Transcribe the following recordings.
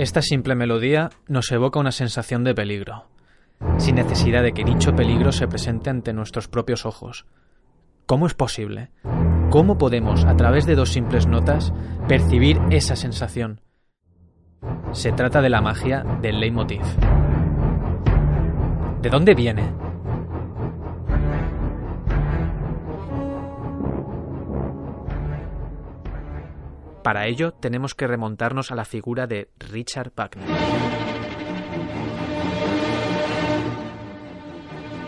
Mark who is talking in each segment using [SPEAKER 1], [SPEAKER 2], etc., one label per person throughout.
[SPEAKER 1] Esta simple melodía nos evoca una sensación de peligro, sin necesidad de que dicho peligro se presente ante nuestros propios ojos. ¿Cómo es posible? ¿Cómo podemos, a través de dos simples notas, percibir esa sensación? Se trata de la magia del leitmotiv. ¿De dónde viene? Para ello tenemos que remontarnos a la figura de Richard Wagner.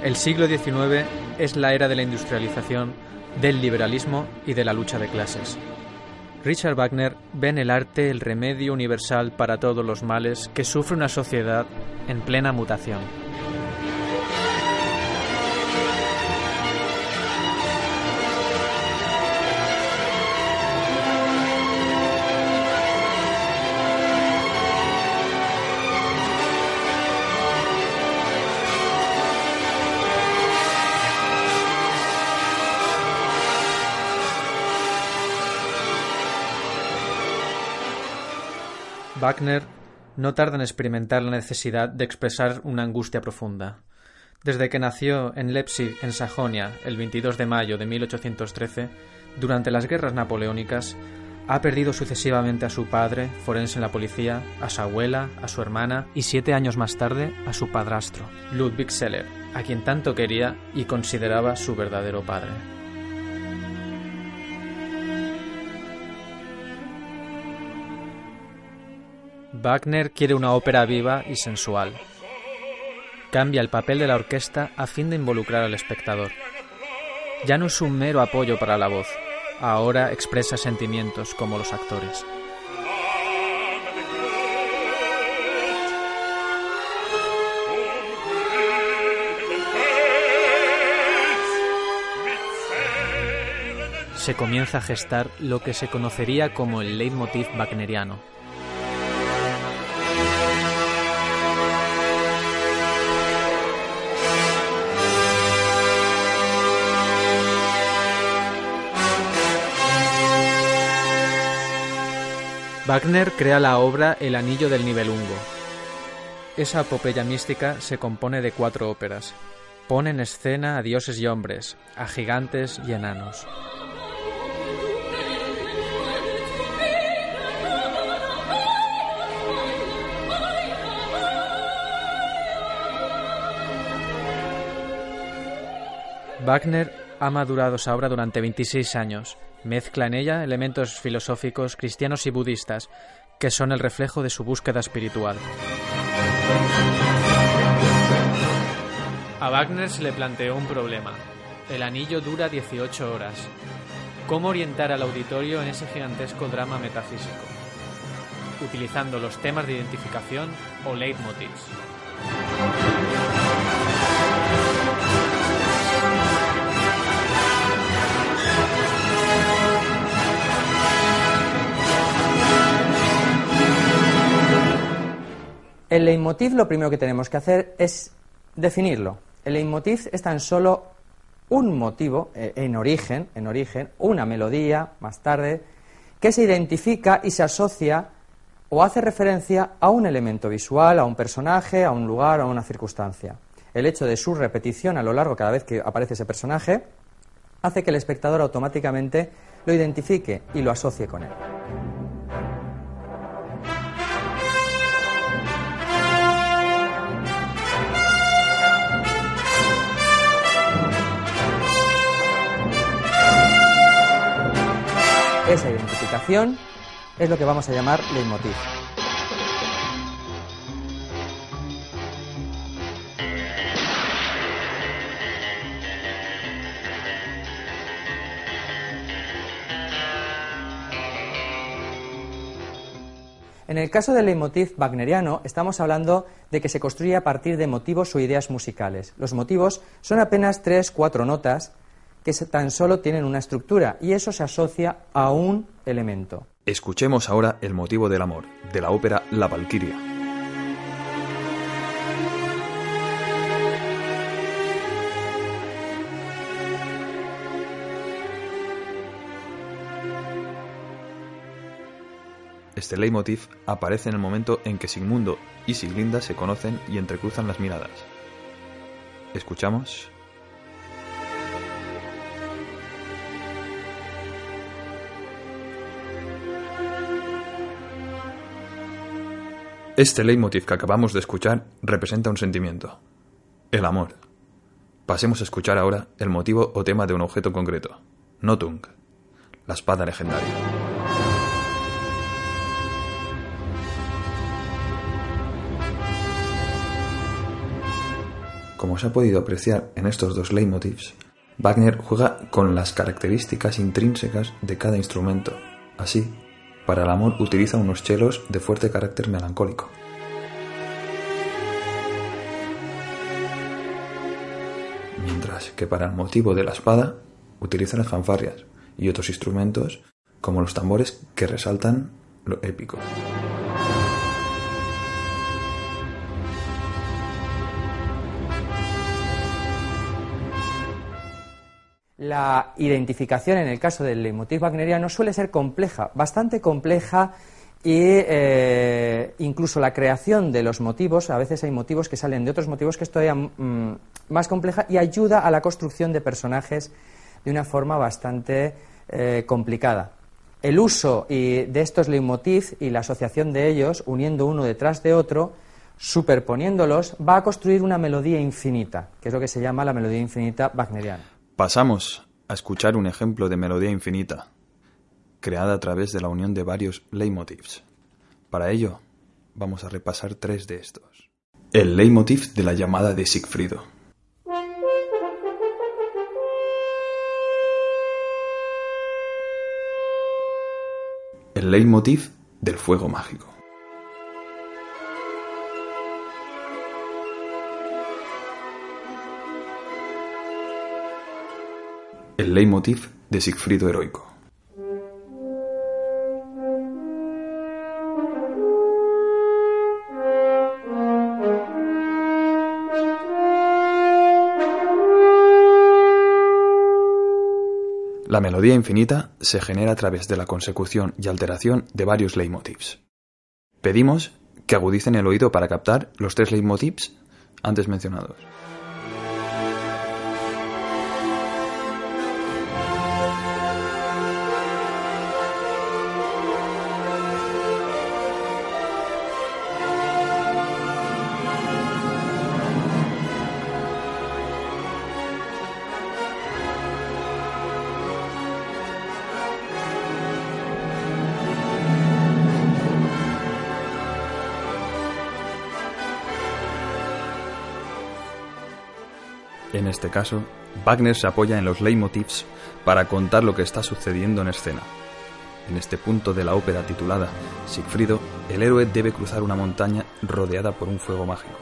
[SPEAKER 1] El siglo XIX es la era de la industrialización, del liberalismo y de la lucha de clases. Richard Wagner ve en el arte el remedio universal para todos los males que sufre una sociedad en plena mutación. Wagner no tarda en experimentar la necesidad de expresar una angustia profunda. Desde que nació en Leipzig, en Sajonia, el 22 de mayo de 1813, durante las guerras napoleónicas, ha perdido sucesivamente a su padre, forense en la policía, a su abuela, a su hermana y siete años más tarde a su padrastro, Ludwig Seller, a quien tanto quería y consideraba su verdadero padre. Wagner quiere una ópera viva y sensual. Cambia el papel de la orquesta a fin de involucrar al espectador. Ya no es un mero apoyo para la voz, ahora expresa sentimientos como los actores. Se comienza a gestar lo que se conocería como el leitmotiv wagneriano, Wagner crea la obra El Anillo del Nibelungo. Esa apopeya mística se compone de cuatro óperas. Pone en escena a dioses y hombres, a gigantes y enanos. Wagner ha madurado esa obra durante 26 años Mezcla en ella elementos filosóficos cristianos y budistas, que son el reflejo de su búsqueda espiritual. A Wagner se le planteó un problema. El anillo dura 18 horas. ¿Cómo orientar al auditorio en ese gigantesco drama metafísico? Utilizando los temas de identificación o leitmotivs.
[SPEAKER 2] El leitmotiv lo primero que tenemos que hacer es definirlo. El leitmotiv es tan solo un motivo eh, en origen, en origen, una melodía más tarde, que se identifica y se asocia o hace referencia a un elemento visual, a un personaje, a un lugar, a una circunstancia. El hecho de su repetición a lo largo cada vez que aparece ese personaje hace que el espectador automáticamente lo identifique y lo asocie con él. Es lo que vamos a llamar leitmotiv. En el caso del leitmotiv wagneriano, estamos hablando de que se construye a partir de motivos o ideas musicales. Los motivos son apenas tres, cuatro notas que tan solo tienen una estructura y eso se asocia a un elemento.
[SPEAKER 3] Escuchemos ahora el motivo del amor, de la ópera La Valquiria. Este leitmotiv aparece en el momento en que Sigmundo y Siglinda se conocen y entrecruzan las miradas. ¿Escuchamos? Este leitmotiv que acabamos de escuchar representa un sentimiento, el amor. Pasemos a escuchar ahora el motivo o tema de un objeto concreto, Notung, la espada legendaria. Como se ha podido apreciar en estos dos leitmotivs, Wagner juega con las características intrínsecas de cada instrumento. Así, para el amor utiliza unos chelos de fuerte carácter melancólico. Mientras que para el motivo de la espada utiliza las fanfarrias y otros instrumentos como los tambores que resaltan lo épico.
[SPEAKER 2] La identificación en el caso del leitmotiv wagneriano suele ser compleja, bastante compleja y eh, incluso la creación de los motivos, a veces hay motivos que salen de otros motivos que es todavía mm, más compleja y ayuda a la construcción de personajes de una forma bastante eh, complicada. El uso y de estos leitmotiv y la asociación de ellos, uniendo uno detrás de otro, superponiéndolos, va a construir una melodía infinita, que es lo que se llama la melodía infinita wagneriana.
[SPEAKER 3] Pasamos a escuchar un ejemplo de melodía infinita, creada a través de la unión de varios leitmotivs. Para ello, vamos a repasar tres de estos. El leitmotiv de la llamada de Sigfrido. El leitmotiv del fuego mágico. El leitmotiv de Sigfrido heroico. La melodía infinita se genera a través de la consecución y alteración de varios leitmotivs. Pedimos que agudicen el oído para captar los tres leitmotivs antes mencionados. En este caso, Wagner se apoya en los leitmotivs para contar lo que está sucediendo en escena. En este punto de la ópera titulada Sigfrido, el héroe debe cruzar una montaña rodeada por un fuego mágico.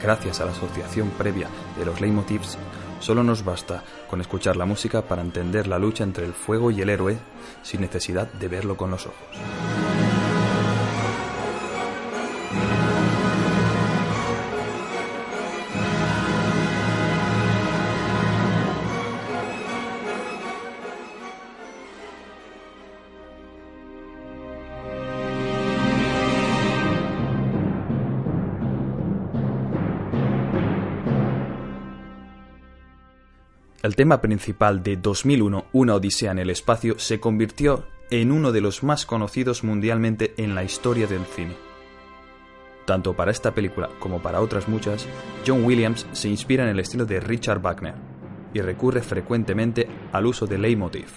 [SPEAKER 3] Gracias a la asociación previa de los leitmotivs, solo nos basta con escuchar la música para entender la lucha entre el fuego y el héroe sin necesidad de verlo con los ojos. El tema principal de 2001, Una Odisea en el Espacio, se convirtió en uno de los más conocidos mundialmente en la historia del cine. Tanto para esta película como para otras muchas, John Williams se inspira en el estilo de Richard Wagner y recurre frecuentemente al uso de leitmotiv.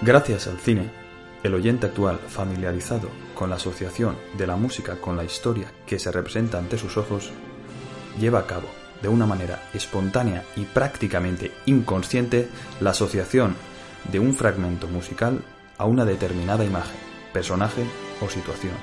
[SPEAKER 3] Gracias al cine, el oyente actual, familiarizado con la asociación de la música con la historia que se representa ante sus ojos, lleva a cabo, de una manera espontánea y prácticamente inconsciente, la asociación de un fragmento musical a una determinada imagen, personaje o situación.